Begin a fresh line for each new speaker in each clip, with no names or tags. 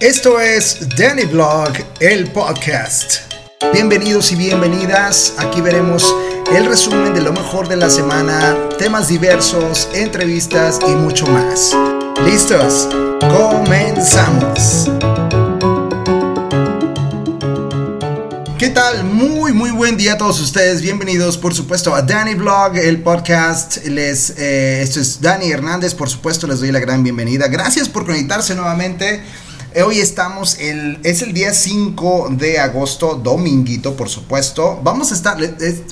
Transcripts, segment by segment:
Esto es Danny Vlog, el podcast. Bienvenidos y bienvenidas. Aquí veremos el resumen de lo mejor de la semana, temas diversos, entrevistas y mucho más. ¿Listos? Comenzamos. ¿Qué tal? Muy, muy buen día a todos ustedes. Bienvenidos, por supuesto, a Danny Vlog, el podcast. Les, eh, esto es Dani Hernández, por supuesto, les doy la gran bienvenida. Gracias por conectarse nuevamente. Hoy estamos, el, es el día 5 de agosto, dominguito, por supuesto. Vamos a estar,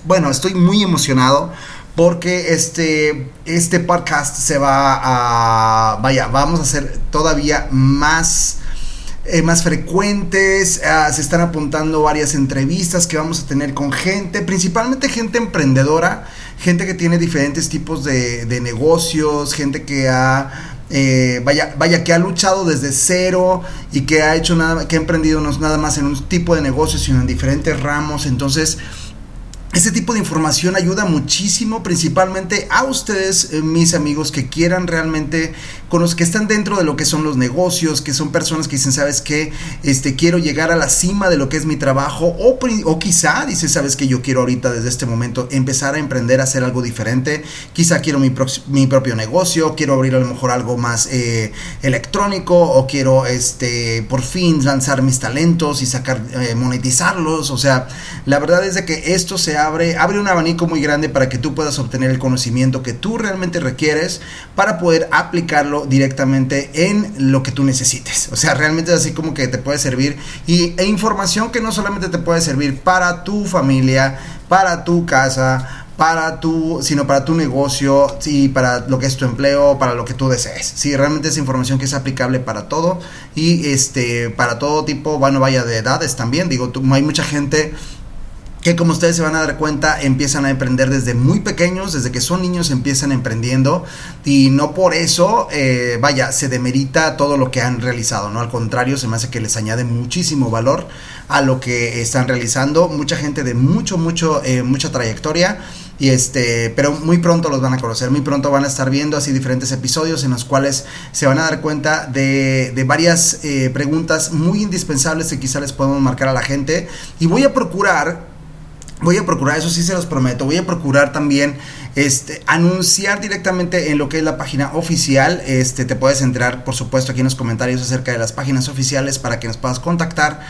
bueno, estoy muy emocionado porque este, este podcast se va a, vaya, vamos a hacer todavía más... Eh, más frecuentes, ah, se están apuntando varias entrevistas que vamos a tener con gente, principalmente gente emprendedora, gente que tiene diferentes tipos de, de negocios, gente que ha eh, vaya, vaya, que ha luchado desde cero y que ha hecho nada, que ha emprendido no nada más en un tipo de negocio, sino en diferentes ramos. Entonces, este tipo de información ayuda muchísimo, principalmente a ustedes, eh, mis amigos, que quieran realmente, con los que están dentro de lo que son los negocios, que son personas que dicen, sabes que este, quiero llegar a la cima de lo que es mi trabajo, o, quizá, dice, sabes que yo quiero ahorita desde este momento empezar a emprender, a hacer algo diferente, quizá quiero mi, mi propio negocio, quiero abrir a lo mejor algo más eh, electrónico, o quiero, este, por fin lanzar mis talentos y sacar, eh, monetizarlos, o sea, la verdad es de que esto se abre, abre un abanico muy grande para que tú puedas obtener el conocimiento que tú realmente requieres para poder aplicarlo directamente en lo que tú necesites. O sea, realmente es así como que te puede servir y, e información que no solamente te puede servir para tu familia, para tu casa, para tu, sino para tu negocio, sí, para lo que es tu empleo, para lo que tú desees. Sí, realmente es información que es aplicable para todo y este para todo tipo, bueno, vaya de edades también. Digo, tú, hay mucha gente que como ustedes se van a dar cuenta empiezan a emprender desde muy pequeños, desde que son niños empiezan emprendiendo y no por eso, eh, vaya, se demerita todo lo que han realizado, ¿no? Al contrario, se me hace que les añade muchísimo valor a lo que están realizando, mucha gente de mucho, mucho, eh, mucha trayectoria. Y este, pero muy pronto los van a conocer, muy pronto van a estar viendo así diferentes episodios en los cuales se van a dar cuenta de, de varias eh, preguntas muy indispensables que quizá les podemos marcar a la gente. Y voy a procurar Voy a procurar, eso sí se los prometo, voy a procurar también este, anunciar directamente en lo que es la página oficial. Este, te puedes entrar, por supuesto, aquí en los comentarios acerca de las páginas oficiales para que nos puedas contactar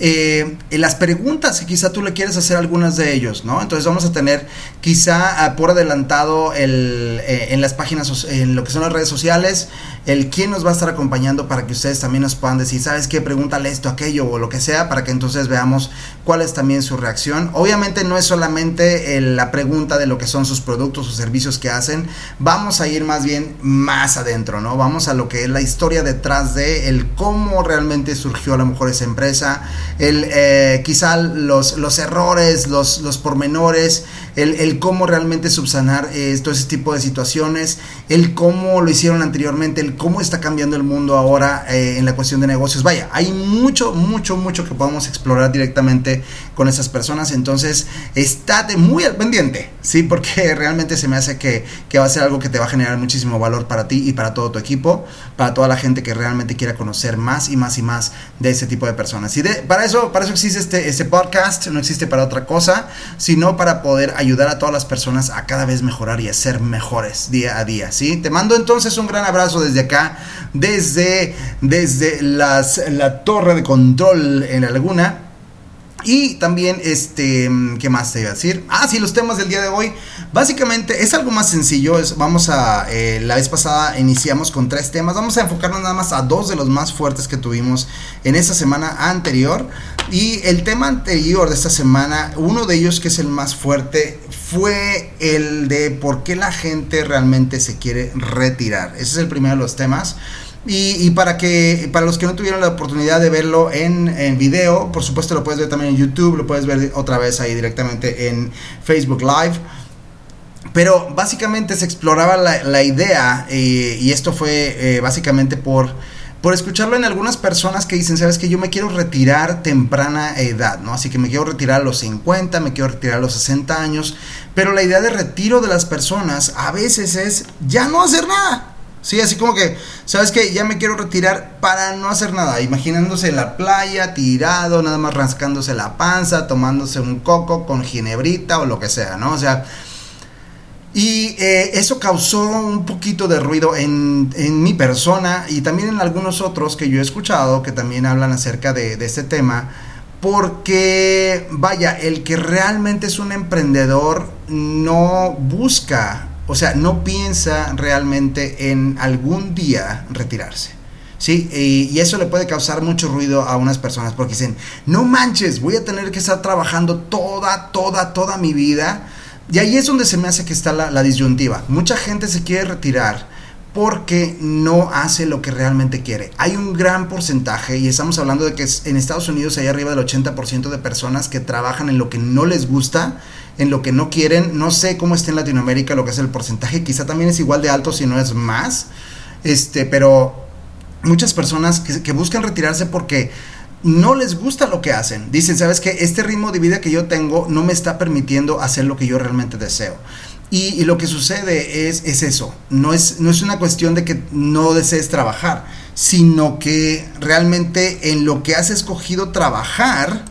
eh, las preguntas y quizá tú le quieres hacer algunas de ellos, ¿no? Entonces vamos a tener quizá ah, por adelantado el, eh, en las páginas, en lo que son las redes sociales, el quién nos va a estar acompañando para que ustedes también nos puedan decir, ¿sabes qué? Pregúntale esto, aquello o lo que sea, para que entonces veamos cuál es también su reacción. Obviamente no es solamente la pregunta de lo que son sus productos o servicios que hacen, vamos a ir más bien más adentro, ¿no? Vamos a lo que es la historia detrás de el cómo realmente surgió a lo mejor esa empresa, el, eh, quizá los, los errores, los, los pormenores, el, el cómo realmente subsanar eh, todo ese tipo de situaciones, el cómo lo hicieron anteriormente, el cómo está cambiando el mundo ahora eh, en la cuestión de negocios. Vaya, hay mucho, mucho, mucho que podemos explorar directamente con esas personas, entonces estate muy al pendiente, ¿sí? Porque realmente se me hace que, que va a ser algo que te va a generar muchísimo valor para ti y para todo tu equipo, para toda la gente que realmente quiera conocer más y más y más de ese tipo de personas. Y para eso, para eso existe este, este podcast, no existe para otra cosa, sino para poder ayudar a todas las personas a cada vez mejorar y a ser mejores día a día, ¿sí? Te mando entonces un gran abrazo desde acá, desde, desde las, la torre de control en la laguna. Y también, este, ¿qué más te iba a decir? Ah, sí, los temas del día de hoy. Básicamente es algo más sencillo. Es, vamos a, eh, la vez pasada iniciamos con tres temas. Vamos a enfocarnos nada más a dos de los más fuertes que tuvimos en esta semana anterior. Y el tema anterior de esta semana, uno de ellos que es el más fuerte, fue el de por qué la gente realmente se quiere retirar. Ese es el primero de los temas. Y, para que para los que no tuvieron la oportunidad de verlo en, video, por supuesto lo puedes ver también en YouTube, lo puedes ver otra vez ahí directamente en Facebook Live. Pero básicamente se exploraba la, idea eh, y esto fue eh, básicamente por, por escucharlo en algunas personas que dicen, sabes que yo me quiero retirar temprana edad, ¿no? Así que me quiero retirar a los 50, me quiero retirar a los 60 años, pero la idea de retiro de las personas a veces es ya no hacer nada Sí, así como que, ¿sabes qué? Ya me quiero retirar para no hacer nada. Imaginándose la playa, tirado, nada más rascándose la panza, tomándose un coco con ginebrita o lo que sea, ¿no? O sea, y eh, eso causó un poquito de ruido en, en, mi persona y también en algunos otros que yo he escuchado que también hablan acerca de, de este tema. Porque, vaya, el que realmente es un emprendedor no busca o sea, no piensa realmente en algún día retirarse. ¿Sí? Y, eso le puede causar mucho ruido a unas personas porque dicen, no manches, voy a tener que estar trabajando toda, toda, toda mi vida. Y ahí es donde se me hace que está la, disyuntiva. Mucha gente se quiere retirar porque no hace lo que realmente quiere. Hay un gran porcentaje, y estamos hablando de que en Estados Unidos hay arriba del 80% de personas que trabajan en lo que no les gusta en lo que no quieren. No sé cómo está en Latinoamérica lo que es el porcentaje, quizá también es igual de alto si no es más. Este, pero muchas personas que, buscan retirarse porque no les gusta lo que hacen. Dicen, ¿sabes qué? Este ritmo de vida que yo tengo no me está permitiendo hacer lo que yo realmente deseo. Y, lo que sucede es, es eso. No es, no es una cuestión de que no desees trabajar, sino que realmente en lo que has escogido trabajar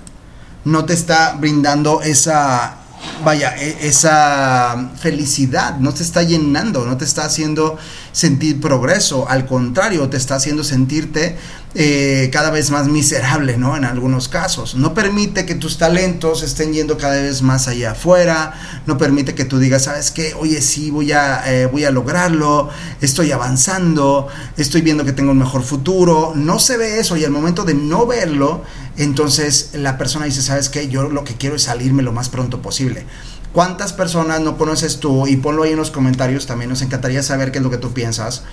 no te está brindando esa, vaya, e, esa felicidad no te está llenando, no te está haciendo sentir progreso, al contrario, te está haciendo sentirte eh, cada vez más miserable, ¿no? En algunos casos. No permite que tus talentos estén yendo cada vez más allá afuera, no permite que tú digas, ¿sabes qué? Oye, sí, voy a, eh, voy a lograrlo, estoy avanzando, estoy viendo que tengo un mejor futuro. No se ve eso y al momento de no verlo, entonces la persona dice, ¿sabes qué? Yo lo que quiero es salirme lo más pronto posible. ¿Cuántas personas no conoces tú? Y ponlo ahí en los comentarios también, nos encantaría saber qué es lo que tú piensas.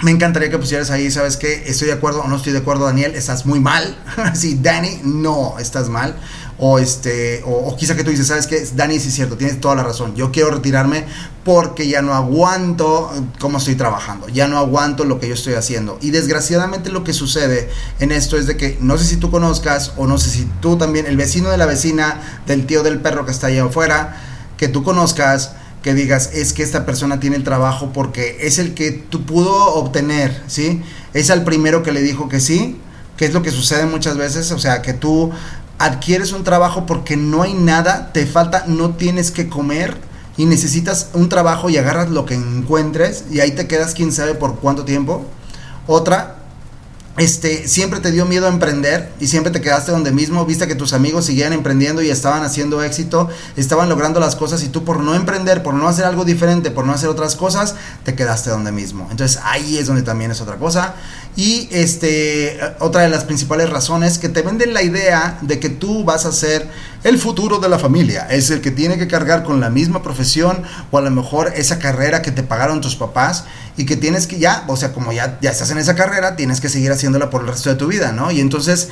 Me encantaría que pusieras ahí, ¿sabes qué? Estoy de acuerdo o no estoy de acuerdo, Daniel, estás muy mal. sí, Dani, no, estás mal. O este o, quizá que tú dices sabes que Dani sí es cierto tienes toda la razón. Yo quiero retirarme porque ya no aguanto cómo estoy trabajando ya no aguanto lo que yo estoy haciendo. Y desgraciadamente lo que sucede en esto es de que no sé si tú conozcas o no sé si tú también el vecino de la vecina del tío del perro que está allá afuera que tú conozcas que digas es que esta persona tiene el trabajo porque es el que tú pudo obtener, ¿sí? Es al primero que le dijo que sí, que es lo que sucede muchas veces, o sea, que tú adquieres un trabajo porque no hay nada, te falta, no tienes que comer y necesitas un trabajo y agarras lo que encuentres y ahí te quedas quién sabe por cuánto tiempo. Otra, este, siempre te dio miedo a emprender y siempre te quedaste donde mismo, viste que tus amigos seguían emprendiendo y estaban haciendo éxito, estaban logrando las cosas y tú por no emprender, por no hacer algo diferente, por no hacer otras cosas, te quedaste donde mismo. Entonces ahí es donde también es otra cosa. Y este, otra de las principales razones que te venden la idea de que tú vas a ser el futuro de la familia, es el que tiene que cargar con la misma profesión o a lo mejor esa carrera que te pagaron tus papás y que tienes que ya, o sea, como ya, ya estás en esa carrera, tienes que seguir haciéndola por el resto de tu vida, ¿no? Y entonces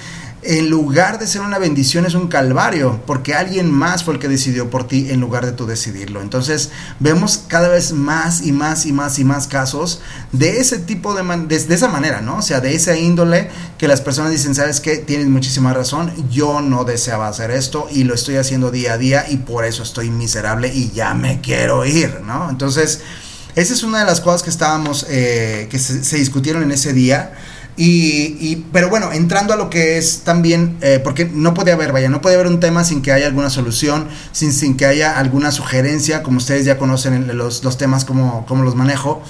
en lugar de ser una bendición es un calvario, porque alguien más fue el que decidió por ti en lugar de tú decidirlo. Entonces vemos cada vez más y más y más y más casos de ese tipo de, de, esa manera, ¿no? O sea, de esa índole que las personas dicen, sabes qué, tienes muchísima razón, yo no deseaba hacer esto y lo estoy haciendo día a día y por eso estoy miserable y ya me quiero ir, ¿no? Entonces, esa es una de las cosas que estábamos, eh, que se discutieron en ese día. Y, pero bueno, entrando a lo que es también, eh, porque no puede haber, vaya, no puede haber un tema sin que haya alguna solución, sin, sin que haya alguna sugerencia, como ustedes ya conocen los, los temas, como, como los manejo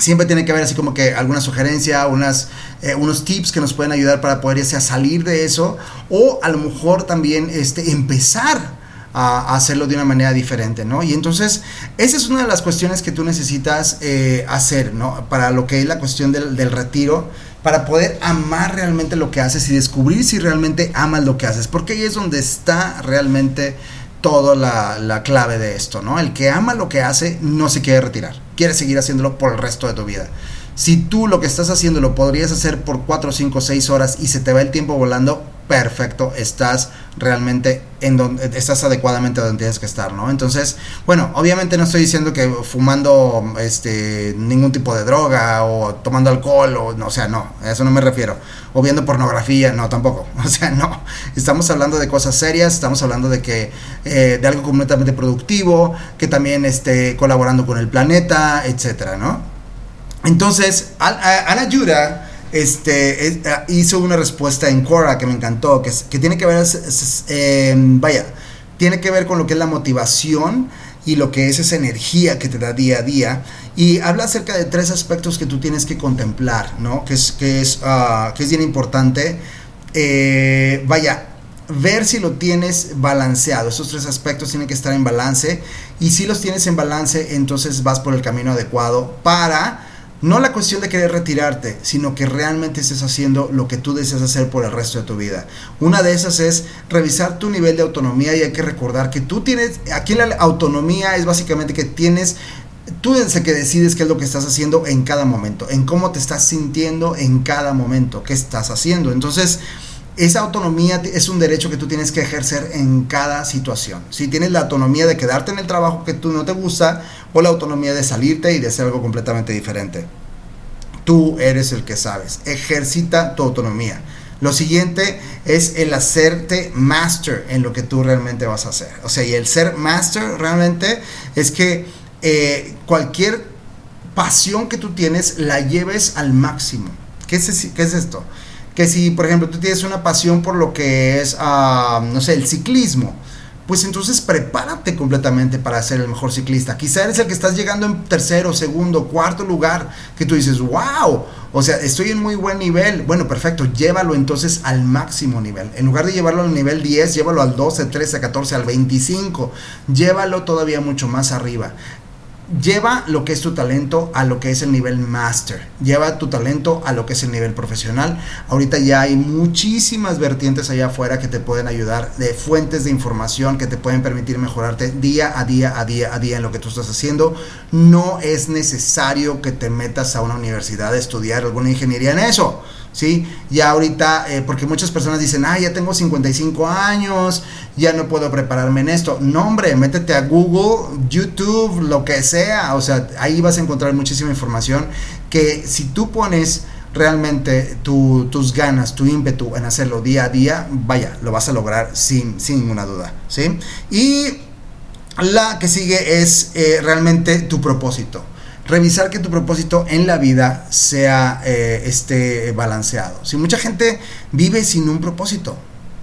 siempre tiene que haber así como que alguna sugerencia, unas, eh, unos tips que nos pueden ayudar para poder ya sea salir de eso o a lo mejor también este, empezar a, hacerlo de una manera diferente, ¿no? Y entonces, esa es una de las cuestiones que tú necesitas eh, hacer, ¿no? Para lo que es la cuestión del, del, retiro, para poder amar realmente lo que haces y descubrir si realmente amas lo que haces, porque ahí es donde está realmente toda la, la clave de esto, ¿no? El que ama lo que hace no se quiere retirar, quiere seguir haciéndolo por el resto de tu vida. Si tú lo que estás haciendo lo podrías hacer por 4, 5, 6 horas y se te va el tiempo volando, perfecto, estás realmente en donde estás adecuadamente donde tienes que estar, ¿no? Entonces, bueno, obviamente no estoy diciendo que fumando este ningún tipo de droga o tomando alcohol o no, o sea, no, a eso no me refiero. O viendo pornografía, no, tampoco. O sea, no. Estamos hablando de cosas serias, estamos hablando de que eh, de algo completamente productivo, que también esté colaborando con el planeta, etcétera, ¿no? Entonces, Ana Yura este, hizo una respuesta en Quora que me encantó, que, tiene que ver, eh, vaya, tiene que ver con lo que es la motivación y lo que es esa energía que te da día a día. Y habla acerca de tres aspectos que tú tienes que contemplar, ¿no? Que es, que es, ah, que es bien importante. Eh, vaya, ver si lo tienes balanceado. Esos tres aspectos tienen que estar en balance. Y si los tienes en balance, entonces vas por el camino adecuado para no la cuestión de querer retirarte, sino que realmente estés haciendo lo que tú deseas hacer por el resto de tu vida. Una de esas es revisar tu nivel de autonomía y hay que recordar que tú tienes, aquí la autonomía es básicamente que tienes tú el que decides qué es lo que estás haciendo en cada momento, en cómo te estás sintiendo en cada momento, qué estás haciendo. Entonces, esa autonomía es un derecho que tú tienes que ejercer en cada situación. Si tienes la autonomía de quedarte en el trabajo que tú no te gusta o la autonomía de salirte y de hacer algo completamente diferente. Tú eres el que sabes. Ejercita tu autonomía. Lo siguiente es el hacerte master en lo que tú realmente vas a hacer. O sea, y el ser master realmente es que eh, cualquier pasión que tú tienes la lleves al máximo. ¿Qué es, qué es esto? Que si, por ejemplo, tú tienes una pasión por lo que es, ah, no sé, el ciclismo, pues entonces prepárate completamente para ser el mejor ciclista. Quizá eres el que estás llegando en tercero, segundo, cuarto lugar, que tú dices, wow, o sea, estoy en muy buen nivel. Bueno, perfecto, llévalo entonces al máximo nivel. En lugar de llevarlo al nivel 10, llévalo al 12, 13, 14, al 25. Llévalo todavía mucho más arriba lleva lo que es tu talento a lo que es el nivel master. Lleva tu talento a lo que es el nivel profesional. Ahorita ya hay muchísimas vertientes allá afuera que te pueden ayudar, de fuentes de información que te pueden permitir mejorarte día a día, a día, a día en lo que tú estás haciendo. No es necesario que te metas a una universidad a estudiar alguna ingeniería en eso. ¿Sí? Ya ahorita, eh, porque muchas personas dicen, ah, ya tengo 55 años, ya no puedo prepararme en esto. No, hombre, métete a Google, YouTube, lo que sea, o sea, ahí vas a encontrar muchísima información que si tú pones realmente tus ganas, tu ímpetu en hacerlo día a día, vaya, lo vas a lograr sin, sin ninguna duda, ¿sí? Y la que sigue es eh, realmente tu propósito revisar que tu propósito en la vida sea eh, esté balanceado. Si mucha gente vive sin un propósito,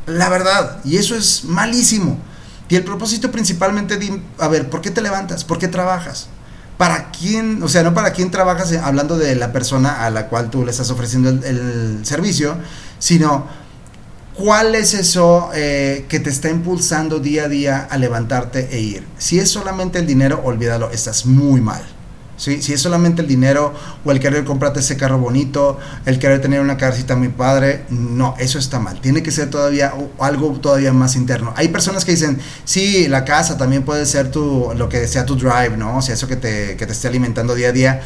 la verdad, y eso es malísimo. Y el propósito principalmente, a ver, ¿por qué te levantas? ¿Por qué trabajas? ¿Para quién? O sea, no para quién trabajas eh, hablando de la persona a la cual tú le estás ofreciendo el, servicio, sino cuál es eso eh, que te está impulsando día a día a levantarte e ir. Si es solamente el dinero, olvídalo, estás muy mal. Si es solamente el dinero o el querer comprarte ese carro bonito, el querer tener una casita muy padre, no, eso está mal. Tiene que ser todavía algo todavía más interno. Hay personas que dicen, sí, la casa también puede ser tu, lo que sea tu drive, ¿no? O sea, eso que te, que te esté alimentando día a día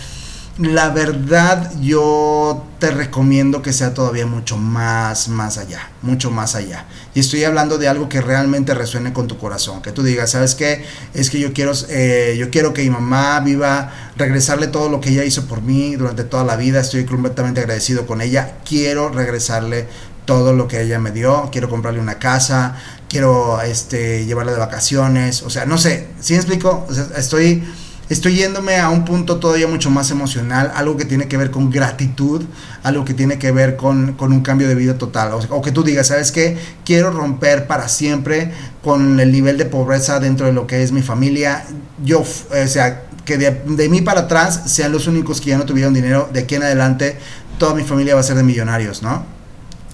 la verdad yo te recomiendo que sea todavía mucho más, más allá, mucho más allá. Y estoy hablando de algo que realmente resuene con tu corazón, que tú digas, ¿sabes qué? Es que yo quiero, eh, yo quiero que mi mamá viva, regresarle todo lo que ella hizo por mí durante toda la vida, estoy completamente agradecido con ella, quiero regresarle todo lo que ella me dio, quiero comprarle una casa, quiero este, llevarla de vacaciones, o sea, no sé, ¿sí me explico? O sea, estoy estoy yéndome a un punto todavía mucho más emocional, algo que tiene que ver con gratitud, algo que tiene que ver con, un cambio de vida total. O, que tú digas, ¿sabes qué? Quiero romper para siempre con el nivel de pobreza dentro de lo que es mi familia. Yo, o sea, que de, de mí para atrás sean los únicos que ya no tuvieron dinero, de aquí en adelante toda mi familia va a ser de millonarios, ¿no?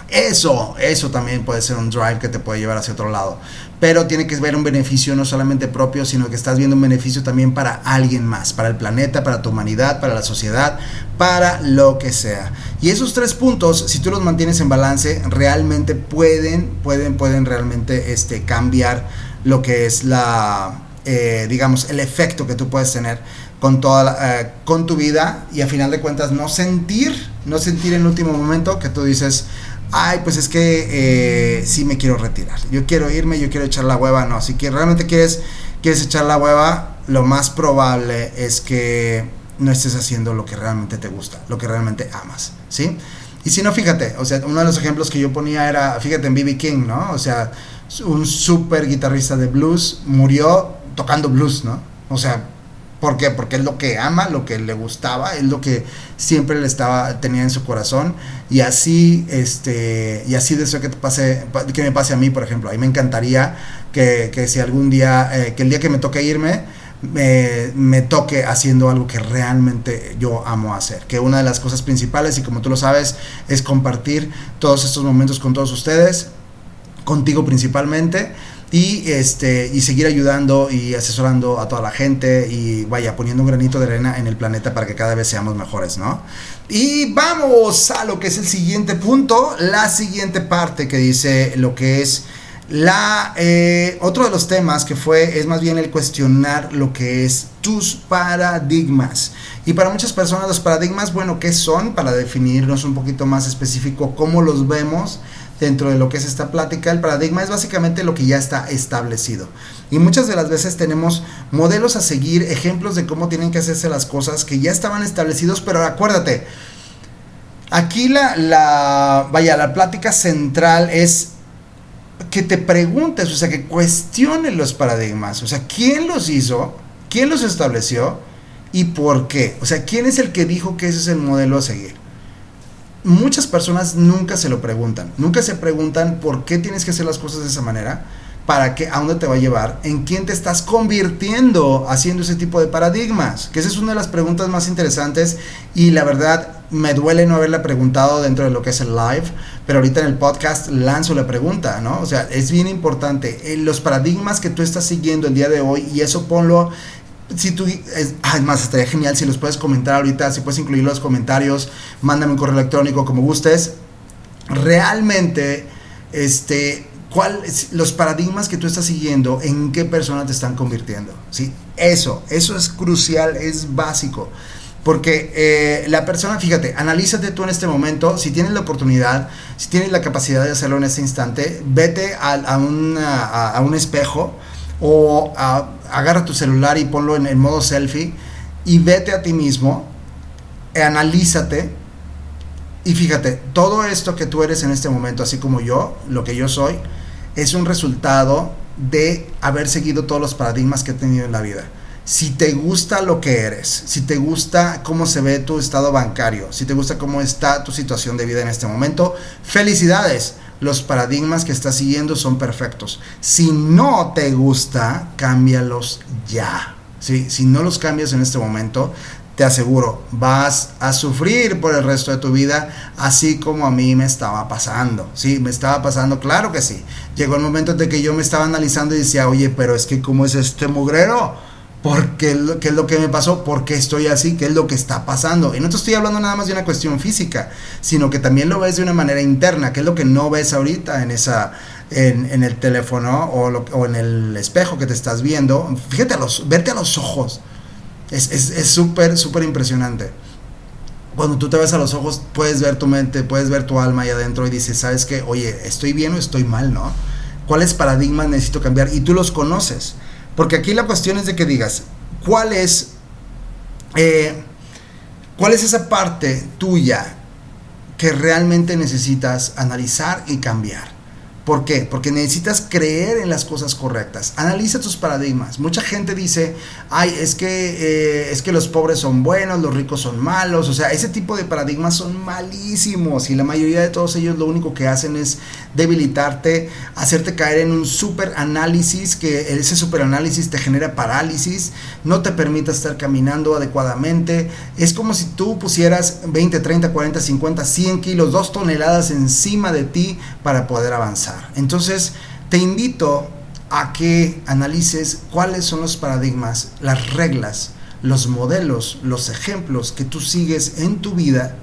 Eso, eso también puede ser un drive que te puede llevar hacia otro lado. Pero tiene que ver un beneficio no solamente propio, sino que estás viendo un beneficio también para alguien más, para el planeta, para tu humanidad, para la sociedad, para lo que sea. Y esos tres puntos, si tú los mantienes en balance, realmente pueden, pueden, pueden realmente este, cambiar lo que es la, eh, digamos, el efecto que tú puedes tener con toda eh, con tu vida y a final de cuentas no sentir, no sentir en el último momento que tú dices, ay, pues es que eh, sí me quiero retirar. Yo quiero irme, yo quiero echar la hueva. No, si que realmente quieres, quieres echar la hueva, lo más probable es que no estés haciendo lo que realmente te gusta, lo que realmente amas, ¿sí? Y si no, fíjate, o sea, uno de los ejemplos que yo ponía era, fíjate en B.B. King, ¿no? O sea, un súper guitarrista de blues murió tocando blues, ¿no? O sea, ¿Por qué? Porque es lo que ama, lo que le gustaba, es lo que siempre le estaba tenía en su corazón y así este y así deseo que te pase que me pase a mí, por ejemplo. A mí me encantaría que, que si algún día eh, que el día que me toque irme me, me, toque haciendo algo que realmente yo amo hacer. Que una de las cosas principales, y como tú lo sabes, es compartir todos estos momentos con todos ustedes, contigo principalmente y este y seguir ayudando y asesorando a toda la gente y vaya poniendo un granito de arena en el planeta para que cada vez seamos mejores, ¿no? Y vamos a lo que es el siguiente punto, la siguiente parte que dice lo que es la eh, otro de los temas que fue es más bien el cuestionar lo que es tus paradigmas. Y para muchas personas los paradigmas, bueno, ¿qué son? Para definirnos un poquito más específico cómo los vemos dentro de lo que es esta plática, el paradigma es básicamente lo que ya está establecido. Y muchas de las veces tenemos modelos a seguir, ejemplos de cómo tienen que hacerse las cosas que ya estaban establecidos, pero acuérdate, aquí la, vaya, la plática central es que te preguntes, o sea, que cuestiones los paradigmas, o sea, ¿quién los hizo? ¿Quién los estableció? ¿Y por qué? O sea, ¿quién es el que dijo que ese es el modelo a seguir? Muchas personas nunca se lo preguntan, nunca se preguntan por qué tienes que hacer las cosas de esa manera, para qué, a dónde te va a llevar, en quién te estás convirtiendo haciendo ese tipo de paradigmas, que esa es una de las preguntas más interesantes y la verdad me duele no haberla preguntado dentro de lo que es el live, pero ahorita en el podcast lanzo la pregunta, ¿no? O sea, es bien importante, en los paradigmas que tú estás siguiendo el día de hoy y eso ponlo si tú, es, más, estaría genial si los puedes comentar ahorita, si puedes incluir los comentarios, mándame un correo electrónico como gustes. Realmente, este, ¿cuál, los paradigmas que tú estás siguiendo, en qué persona te están convirtiendo? ¿Sí? Eso, eso es crucial, es básico. Porque eh, la persona, fíjate, analízate tú en este momento, si tienes la oportunidad, si tienes la capacidad de hacerlo en este instante, vete a, a, a un espejo o agarra tu celular y ponlo en el modo selfie y vete a ti mismo, analízate y fíjate, todo esto que tú eres en este momento, así como yo, lo que yo soy, es un resultado de haber seguido todos los paradigmas que he tenido en la vida. Si te gusta lo que eres, si te gusta cómo se ve tu estado bancario, si te gusta cómo está tu situación de vida en este momento, felicidades los paradigmas que estás siguiendo son perfectos. Si no te gusta, cámbialos ya. ¿sí? Si no los cambias en este momento, te aseguro, vas a sufrir por el resto de tu vida, así como a mí me estaba pasando. Sí, me estaba pasando, claro que sí. Llegó el momento de que yo me estaba analizando y decía, oye, pero es que ¿cómo es este mugrero? ¿Por qué, es lo que me pasó? ¿Por qué estoy así? ¿Qué es lo que está pasando? Y no te estoy hablando nada más de una cuestión física, sino que también lo ves de una manera interna, que es lo que no ves ahorita en esa en, el teléfono o, en el espejo que te estás viendo. Fíjate a los, verte a los ojos. Es súper, es, súper impresionante. Cuando tú te ves a los ojos, puedes ver tu mente, puedes ver tu alma ahí adentro y dices, ¿sabes qué? Oye, estoy bien o estoy mal, ¿no? ¿Cuáles paradigmas necesito cambiar? Y tú los conoces. Porque aquí la cuestión es de que digas, ¿cuál es, eh, cuál es esa parte tuya que realmente necesitas analizar y cambiar? ¿Por qué? Porque necesitas creer en las cosas correctas. Analiza tus paradigmas. Mucha gente dice, ay, es que, eh, es que los pobres son buenos, los ricos son malos. O sea, ese tipo de paradigmas son malísimos y la mayoría de todos ellos lo único que hacen es debilitarte, hacerte caer en un super análisis, que ese super análisis te genera parálisis, no te permite estar caminando adecuadamente. Es como si tú pusieras 20, 30, 40, 50, 100 kilos, 2 toneladas encima de ti para poder avanzar. Entonces, te invito a que analices cuáles son los paradigmas, las reglas, los modelos, los ejemplos que tú sigues en tu vida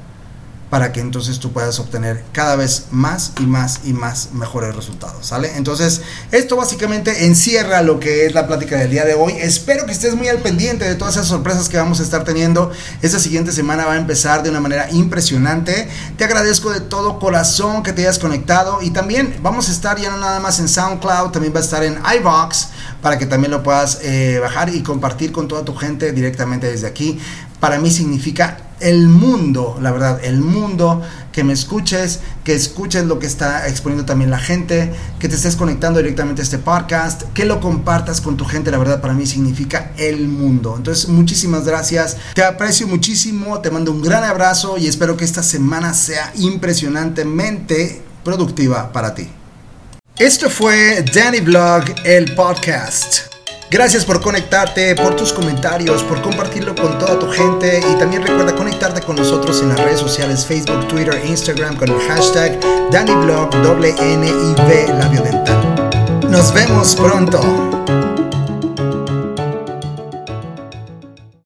para que entonces tú puedas obtener cada vez más y más y más mejores resultados, ¿sale? Entonces, esto básicamente encierra lo que es la plática del día de hoy. Espero que estés muy al pendiente de todas esas sorpresas que vamos a estar teniendo. Esta siguiente semana va a empezar de una manera impresionante. Te agradezco de todo corazón que te hayas conectado y también vamos a estar ya no nada más en SoundCloud, también va a estar en iVox para que también lo puedas eh, bajar y compartir con toda tu gente directamente desde aquí. Para mí significa el mundo, la verdad, el mundo, que me escuches, que escuches lo que está exponiendo también la gente, que te estés conectando directamente a este podcast, que lo compartas con tu gente, la verdad para mí significa el mundo. Entonces, muchísimas gracias, te aprecio muchísimo, te mando un gran abrazo y espero que esta semana sea impresionantemente productiva para ti. Esto fue Danny Vlog, el podcast. Gracias por conectarte, por tus comentarios, por compartirlo con toda tu gente y también recuerda conectarte con nosotros en las redes sociales Facebook, Twitter, Instagram con el hashtag Labio Dental. Nos vemos pronto.